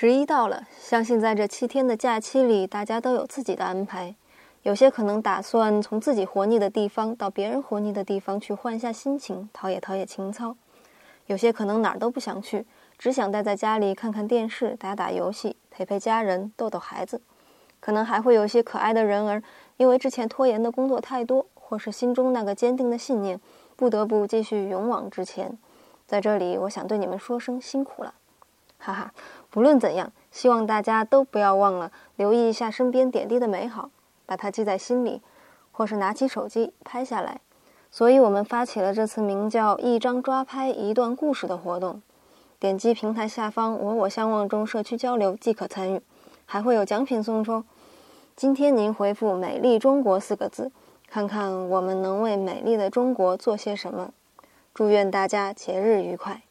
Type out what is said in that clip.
十一到了，相信在这七天的假期里，大家都有自己的安排。有些可能打算从自己活腻的地方到别人活腻的地方去换一下心情，陶冶陶冶情操；有些可能哪儿都不想去，只想待在家里看看电视、打打游戏、陪陪家人、逗逗孩子。可能还会有些可爱的人儿，因为之前拖延的工作太多，或是心中那个坚定的信念，不得不继续勇往直前。在这里，我想对你们说声辛苦了，哈哈。不论怎样，希望大家都不要忘了留意一下身边点滴的美好，把它记在心里，或是拿起手机拍下来。所以我们发起了这次名叫“一张抓拍一段故事”的活动。点击平台下方“我我相望”中社区交流即可参与，还会有奖品送出。今天您回复“美丽中国”四个字，看看我们能为美丽的中国做些什么。祝愿大家节日愉快！